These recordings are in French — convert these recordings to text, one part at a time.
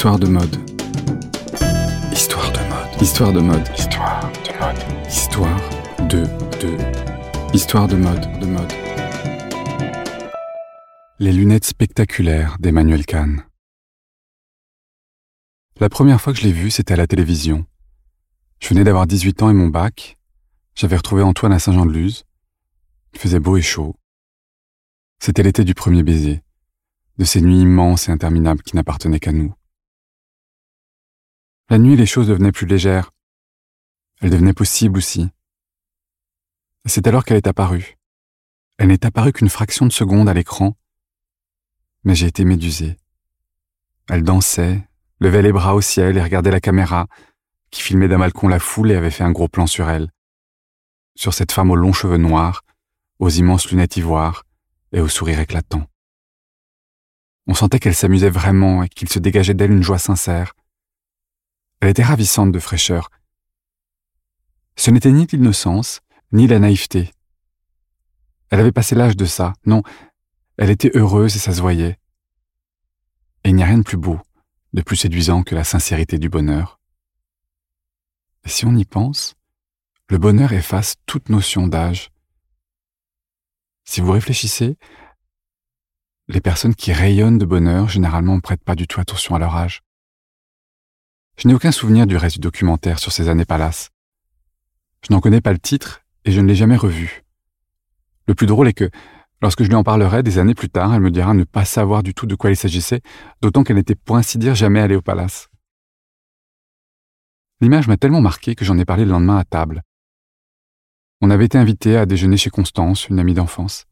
Histoire de mode. Histoire de mode. Histoire de mode. Histoire de mode. Histoire de de. Histoire de mode de mode. Les lunettes spectaculaires d'Emmanuel Kahn. La première fois que je l'ai vu, c'était à la télévision. Je venais d'avoir 18 ans et mon bac. J'avais retrouvé Antoine à Saint-Jean-de-Luz. Il faisait beau et chaud. C'était l'été du premier baiser, de ces nuits immenses et interminables qui n'appartenaient qu'à nous. La nuit, les choses devenaient plus légères. Elles devenaient possibles aussi. C'est alors qu'elle est apparue. Elle n'est apparue qu'une fraction de seconde à l'écran, mais j'ai été médusé. Elle dansait, levait les bras au ciel et regardait la caméra, qui filmait d'un balcon la foule et avait fait un gros plan sur elle. Sur cette femme aux longs cheveux noirs, aux immenses lunettes ivoires et au sourire éclatant. On sentait qu'elle s'amusait vraiment et qu'il se dégageait d'elle une joie sincère. Elle était ravissante de fraîcheur. Ce n'était ni l'innocence, ni la naïveté. Elle avait passé l'âge de ça, non, elle était heureuse et ça se voyait. Et il n'y a rien de plus beau, de plus séduisant que la sincérité du bonheur. Et si on y pense, le bonheur efface toute notion d'âge. Si vous réfléchissez, les personnes qui rayonnent de bonheur généralement ne prêtent pas du tout attention à leur âge. Je n'ai aucun souvenir du reste du documentaire sur ces années palaces. Je n'en connais pas le titre et je ne l'ai jamais revu. Le plus drôle est que, lorsque je lui en parlerai des années plus tard, elle me dira ne pas savoir du tout de quoi il s'agissait, d'autant qu'elle n'était pour ainsi dire jamais allée au palace. L'image m'a tellement marqué que j'en ai parlé le lendemain à table. On avait été invité à déjeuner chez Constance, une amie d'enfance.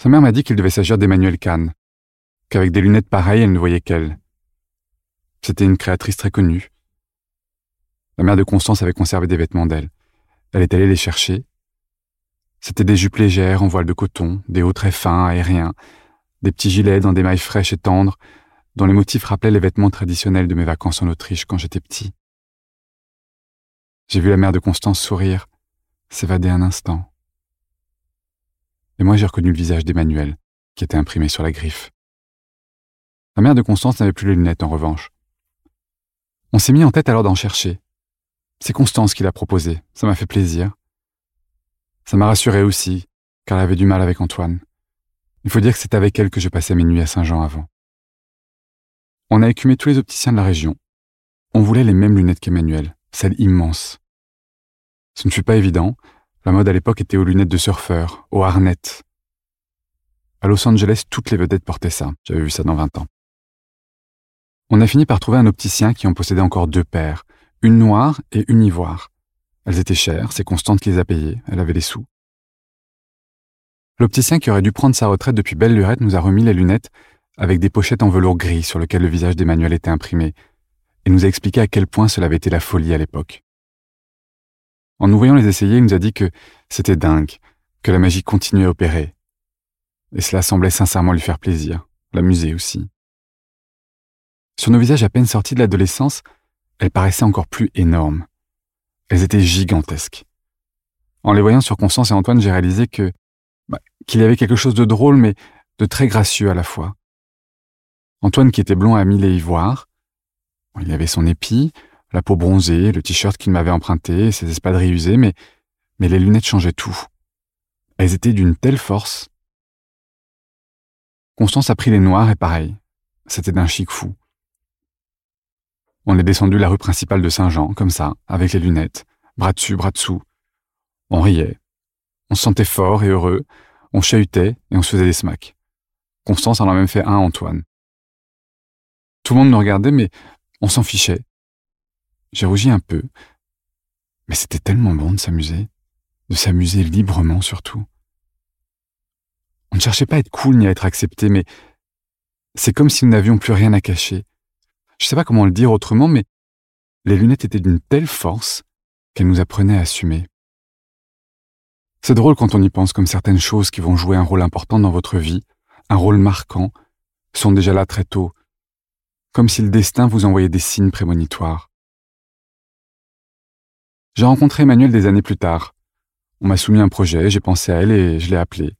Sa mère m'a dit qu'il devait s'agir d'Emmanuel Kahn, qu'avec des lunettes pareilles, elle ne voyait qu'elle. C'était une créatrice très connue. La mère de Constance avait conservé des vêtements d'elle. Elle est allée les chercher. C'étaient des jupes légères en voile de coton, des hauts très fins, aériens, des petits gilets dans des mailles fraîches et tendres, dont les motifs rappelaient les vêtements traditionnels de mes vacances en Autriche quand j'étais petit. J'ai vu la mère de Constance sourire, s'évader un instant. Et moi j'ai reconnu le visage d'Emmanuel, qui était imprimé sur la griffe. La mère de Constance n'avait plus les lunettes en revanche. On s'est mis en tête alors d'en chercher. C'est Constance qui l'a proposé, ça m'a fait plaisir. Ça m'a rassuré aussi, car elle avait du mal avec Antoine. Il faut dire que c'est avec elle que je passais mes nuits à Saint-Jean avant. On a écumé tous les opticiens de la région. On voulait les mêmes lunettes qu'Emmanuel, celles immenses. Ce ne fut pas évident, la mode à l'époque était aux lunettes de surfeur, aux harnais. À Los Angeles, toutes les vedettes portaient ça, j'avais vu ça dans 20 ans. On a fini par trouver un opticien qui en possédait encore deux paires, une noire et une ivoire. Elles étaient chères, c'est Constante qui les a payées, elle avait les sous. L'opticien qui aurait dû prendre sa retraite depuis belle lurette nous a remis les lunettes avec des pochettes en velours gris sur lesquelles le visage d'Emmanuel était imprimé, et nous a expliqué à quel point cela avait été la folie à l'époque. En nous voyant les essayer, il nous a dit que c'était dingue, que la magie continuait à opérer. Et cela semblait sincèrement lui faire plaisir, l'amuser aussi. Sur nos visages à peine sortis de l'adolescence, elles paraissaient encore plus énormes. Elles étaient gigantesques. En les voyant sur Constance et Antoine, j'ai réalisé que bah, qu'il y avait quelque chose de drôle, mais de très gracieux à la fois. Antoine, qui était blond à mille et ivoire, il avait son épi, la peau bronzée, le t-shirt qu'il m'avait emprunté, ses espadrilles usées, mais, mais les lunettes changeaient tout. Elles étaient d'une telle force. Constance a pris les noirs et pareil. C'était d'un chic fou. On est descendu la rue principale de Saint-Jean, comme ça, avec les lunettes, bras dessus, bras dessous. On riait. On se sentait fort et heureux. On chahutait et on se faisait des smacks. Constance en a même fait un Antoine. Tout le monde nous regardait, mais on s'en fichait. J'ai rougi un peu. Mais c'était tellement bon de s'amuser. De s'amuser librement surtout. On ne cherchait pas à être cool ni à être accepté, mais c'est comme si nous n'avions plus rien à cacher. Je sais pas comment le dire autrement, mais les lunettes étaient d'une telle force qu'elles nous apprenaient à assumer. C'est drôle quand on y pense comme certaines choses qui vont jouer un rôle important dans votre vie, un rôle marquant, sont déjà là très tôt, comme si le destin vous envoyait des signes prémonitoires. J'ai rencontré Emmanuel des années plus tard. On m'a soumis un projet, j'ai pensé à elle et je l'ai appelée.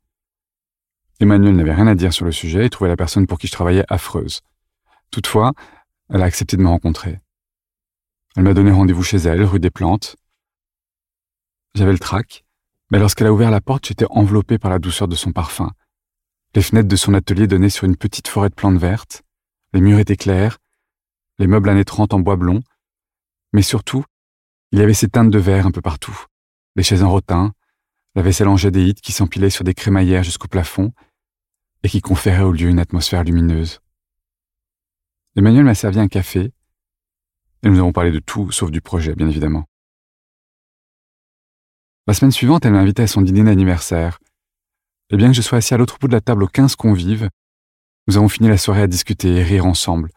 Emmanuel n'avait rien à dire sur le sujet et trouvait la personne pour qui je travaillais affreuse. Toutefois, elle a accepté de me rencontrer. Elle m'a donné rendez-vous chez elle, rue des Plantes. J'avais le trac, mais lorsqu'elle a ouvert la porte, j'étais enveloppé par la douceur de son parfum. Les fenêtres de son atelier donnaient sur une petite forêt de plantes vertes, les murs étaient clairs, les meubles années 30 en bois blond, mais surtout, il y avait ces teintes de verre un peu partout, les chaises en rotin, la vaisselle en jadéite qui s'empilait sur des crémaillères jusqu'au plafond et qui conférait au lieu une atmosphère lumineuse. Emmanuel m'a servi un café et nous avons parlé de tout sauf du projet, bien évidemment. La semaine suivante, elle m'a invité à son dîner d'anniversaire. Et bien que je sois assis à l'autre bout de la table aux quinze convives, nous avons fini la soirée à discuter et rire ensemble,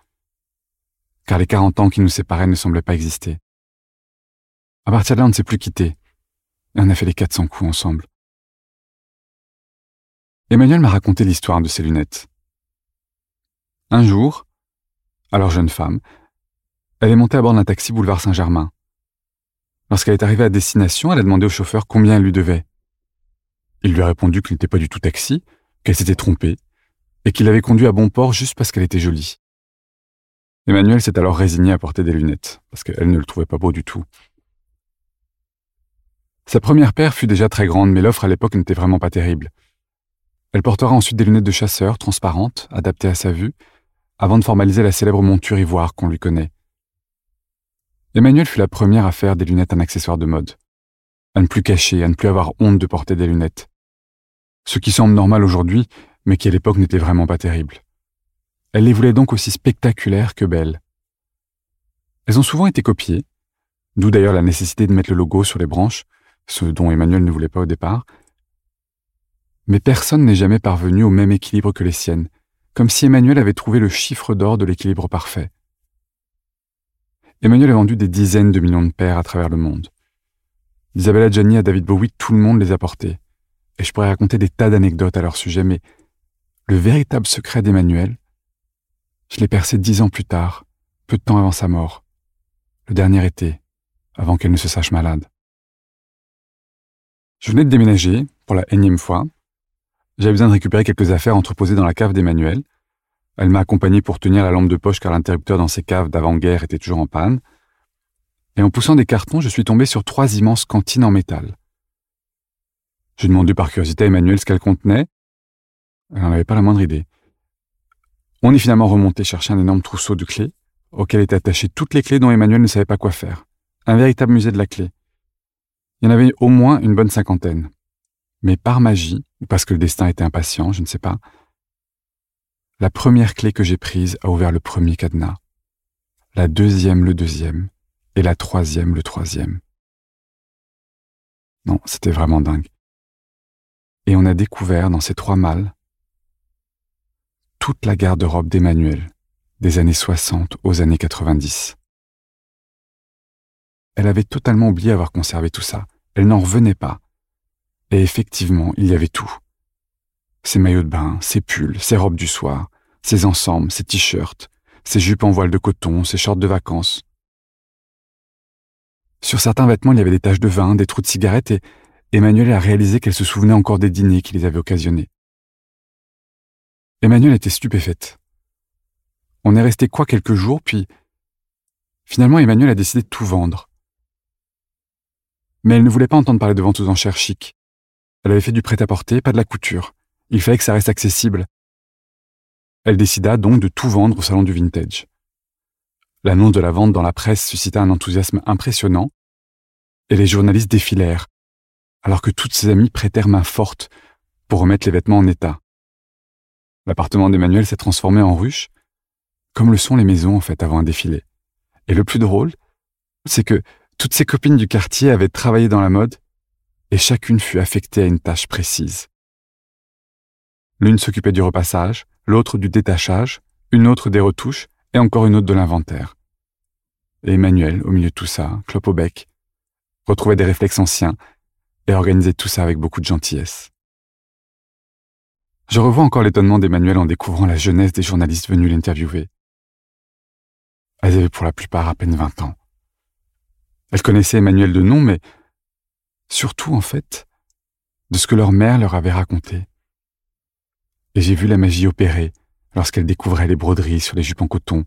car les quarante ans qui nous séparaient ne semblaient pas exister. À partir de là, on ne s'est plus quitté, et on a fait les 400 coups ensemble. Emmanuel m'a raconté l'histoire de ses lunettes. Un jour, alors jeune femme, elle est montée à bord d'un taxi boulevard Saint-Germain. Lorsqu'elle est arrivée à destination, elle a demandé au chauffeur combien elle lui devait. Il lui a répondu qu'il n'était pas du tout taxi, qu'elle s'était trompée, et qu'il avait conduit à bon port juste parce qu'elle était jolie. Emmanuel s'est alors résigné à porter des lunettes, parce qu'elle ne le trouvait pas beau du tout. Sa première paire fut déjà très grande, mais l'offre à l'époque n'était vraiment pas terrible. Elle portera ensuite des lunettes de chasseur, transparentes, adaptées à sa vue, avant de formaliser la célèbre monture ivoire qu'on lui connaît. Emmanuel fut la première à faire des lunettes un accessoire de mode, à ne plus cacher, à ne plus avoir honte de porter des lunettes. Ce qui semble normal aujourd'hui, mais qui à l'époque n'était vraiment pas terrible. Elle les voulait donc aussi spectaculaires que belles. Elles ont souvent été copiées, d'où d'ailleurs la nécessité de mettre le logo sur les branches, ce dont Emmanuel ne voulait pas au départ. Mais personne n'est jamais parvenu au même équilibre que les siennes, comme si Emmanuel avait trouvé le chiffre d'or de l'équilibre parfait. Emmanuel a vendu des dizaines de millions de paires à travers le monde. Isabella Gianni à David Bowie, tout le monde les a portés. Et je pourrais raconter des tas d'anecdotes à leur sujet, mais le véritable secret d'Emmanuel, je l'ai percé dix ans plus tard, peu de temps avant sa mort, le dernier été, avant qu'elle ne se sache malade. Je venais de déménager, pour la énième fois. J'avais besoin de récupérer quelques affaires entreposées dans la cave d'Emmanuel. Elle m'a accompagné pour tenir la lampe de poche car l'interrupteur dans ses caves d'avant-guerre était toujours en panne. Et en poussant des cartons, je suis tombé sur trois immenses cantines en métal. J'ai demandé par curiosité à Emmanuel ce qu'elles contenaient. Elle n'en avait pas la moindre idée. On est finalement remonté chercher un énorme trousseau de clés, auquel étaient attachées toutes les clés dont Emmanuel ne savait pas quoi faire. Un véritable musée de la clé. Il y en avait au moins une bonne cinquantaine. Mais par magie, ou parce que le destin était impatient, je ne sais pas, la première clé que j'ai prise a ouvert le premier cadenas, la deuxième le deuxième, et la troisième le troisième. Non, c'était vraiment dingue. Et on a découvert dans ces trois mâles toute la garde-robe d'Emmanuel, des années 60 aux années 90. Elle avait totalement oublié avoir conservé tout ça. Elle n'en revenait pas. Et effectivement, il y avait tout. Ses maillots de bain, ses pulls, ses robes du soir, ses ensembles, ses t-shirts, ses jupes en voile de coton, ses shorts de vacances. Sur certains vêtements, il y avait des taches de vin, des trous de cigarettes et Emmanuel a réalisé qu'elle se souvenait encore des dîners qui les avaient occasionnés. Emmanuel était stupéfaite. On est resté quoi quelques jours, puis finalement Emmanuel a décidé de tout vendre. Mais elle ne voulait pas entendre parler de vente aux enchères chic. Elle avait fait du prêt-à-porter, pas de la couture. Il fallait que ça reste accessible. Elle décida donc de tout vendre au salon du vintage. L'annonce de la vente dans la presse suscita un enthousiasme impressionnant, et les journalistes défilèrent, alors que toutes ses amies prêtèrent main forte pour remettre les vêtements en état. L'appartement d'Emmanuel s'est transformé en ruche, comme le sont les maisons en fait avant un défilé. Et le plus drôle, c'est que toutes ses copines du quartier avaient travaillé dans la mode et chacune fut affectée à une tâche précise. L'une s'occupait du repassage, l'autre du détachage, une autre des retouches et encore une autre de l'inventaire. Et Emmanuel, au milieu de tout ça, clope au bec, retrouvait des réflexes anciens et organisait tout ça avec beaucoup de gentillesse. Je revois encore l'étonnement d'Emmanuel en découvrant la jeunesse des journalistes venus l'interviewer. Elles avaient pour la plupart à peine vingt ans. Elle connaissait Emmanuel de nom, mais surtout, en fait, de ce que leur mère leur avait raconté. Et j'ai vu la magie opérer lorsqu'elle découvrait les broderies sur les jupes en coton,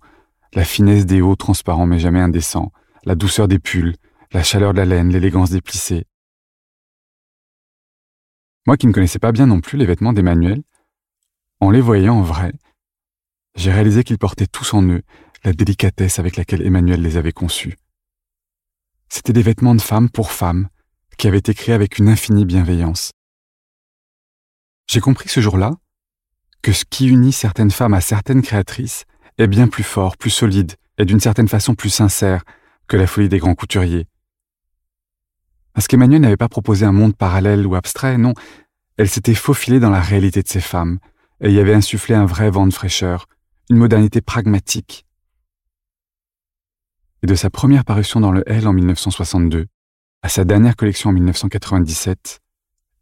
la finesse des hauts transparents mais jamais indécents, la douceur des pulls, la chaleur de la laine, l'élégance des plissés. Moi qui ne connaissais pas bien non plus les vêtements d'Emmanuel, en les voyant en vrai, j'ai réalisé qu'ils portaient tous en eux la délicatesse avec laquelle Emmanuel les avait conçus. C'étaient des vêtements de femme pour femme, qui avaient été avec une infinie bienveillance. J'ai compris ce jour-là que ce qui unit certaines femmes à certaines créatrices est bien plus fort, plus solide et d'une certaine façon plus sincère que la folie des grands couturiers. Parce qu'Emmanuel n'avait pas proposé un monde parallèle ou abstrait, non, elle s'était faufilée dans la réalité de ces femmes et y avait insufflé un vrai vent de fraîcheur, une modernité pragmatique. Et de sa première parution dans le L en 1962 à sa dernière collection en 1997,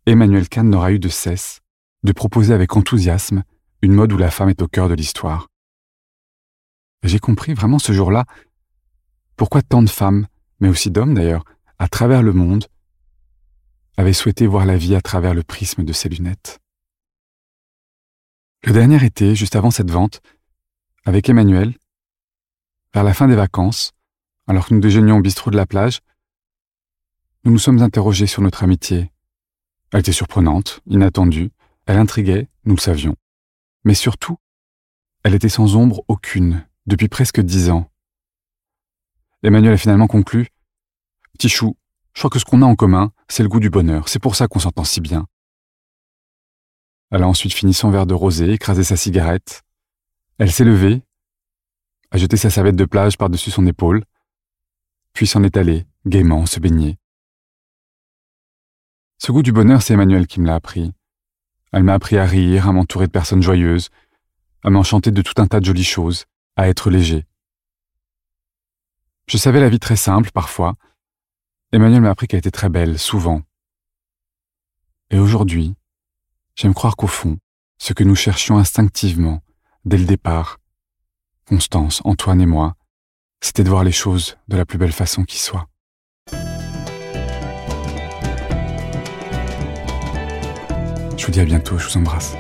Emmanuel Kahn n'aura eu de cesse de proposer avec enthousiasme une mode où la femme est au cœur de l'histoire. J'ai compris vraiment ce jour-là pourquoi tant de femmes, mais aussi d'hommes d'ailleurs, à travers le monde, avaient souhaité voir la vie à travers le prisme de ces lunettes. Le dernier été, juste avant cette vente, avec Emmanuel, vers la fin des vacances, alors que nous déjeunions au bistrot de la plage, nous nous sommes interrogés sur notre amitié. Elle était surprenante, inattendue, elle intriguait, nous le savions. Mais surtout, elle était sans ombre aucune, depuis presque dix ans. Emmanuel a finalement conclu Petit chou, je crois que ce qu'on a en commun, c'est le goût du bonheur, c'est pour ça qu'on s'entend si bien. Elle a ensuite fini son verre de rosé, écrasé sa cigarette. Elle s'est levée, a jeté sa serviette de plage par-dessus son épaule, puis s'en est allée, gaiement, se baigner. Ce goût du bonheur, c'est Emmanuel qui me l'a appris. Elle m'a appris à rire, à m'entourer de personnes joyeuses, à m'enchanter de tout un tas de jolies choses, à être léger. Je savais la vie très simple parfois. Emmanuel m'a appris qu'elle était très belle, souvent. Et aujourd'hui, j'aime croire qu'au fond, ce que nous cherchions instinctivement, dès le départ, Constance, Antoine et moi, c'était de voir les choses de la plus belle façon qui soit. Vous dis à bientôt, je vous embrasse.